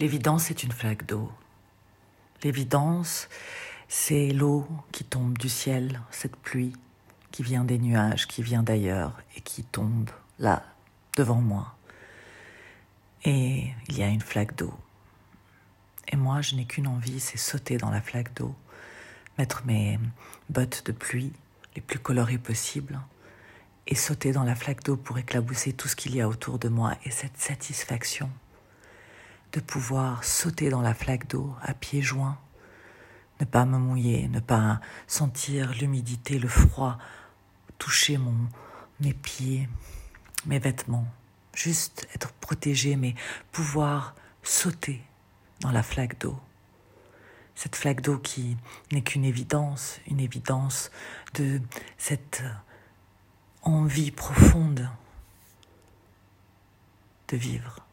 L'évidence est une flaque d'eau. L'évidence, c'est l'eau qui tombe du ciel, cette pluie qui vient des nuages, qui vient d'ailleurs et qui tombe là, devant moi. Et il y a une flaque d'eau. Et moi, je n'ai qu'une envie, c'est sauter dans la flaque d'eau, mettre mes bottes de pluie les plus colorées possibles et sauter dans la flaque d'eau pour éclabousser tout ce qu'il y a autour de moi et cette satisfaction de pouvoir sauter dans la flaque d'eau à pieds joints, ne pas me mouiller, ne pas sentir l'humidité, le froid toucher mon, mes pieds, mes vêtements, juste être protégé, mais pouvoir sauter dans la flaque d'eau. Cette flaque d'eau qui n'est qu'une évidence, une évidence de cette envie profonde de vivre.